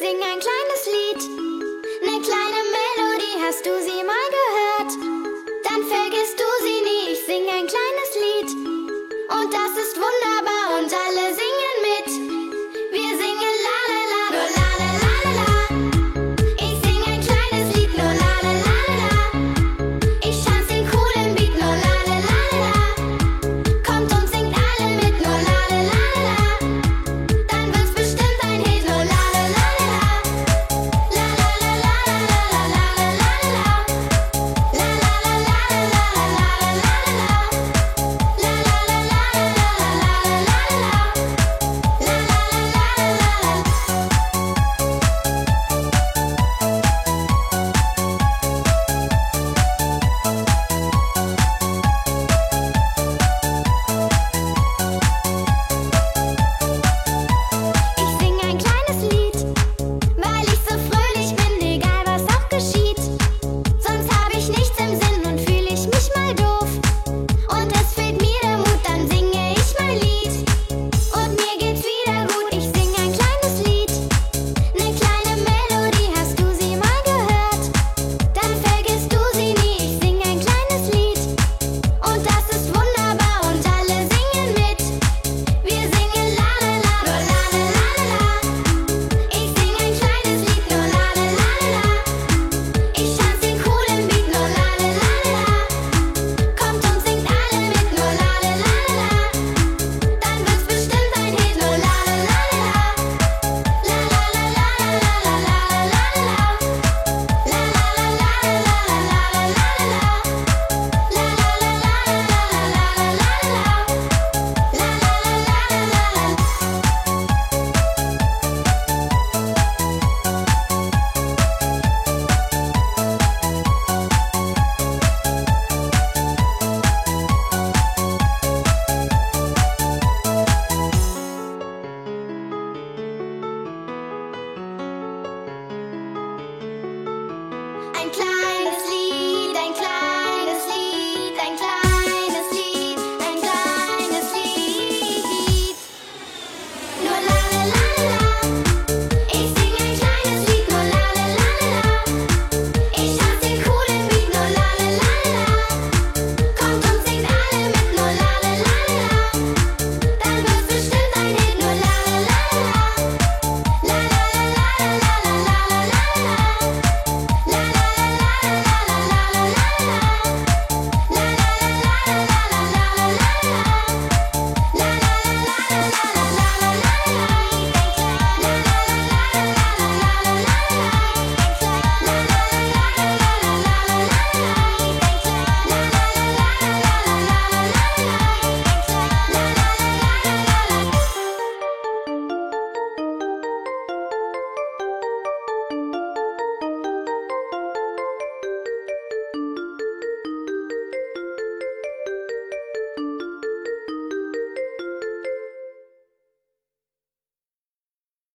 sing ein kleines Lied. Eine kleine Melodie, hast du sie mal gehört? Dann vergisst du sie nie, ich sing ein kleines Lied. Und das ist wunderbar.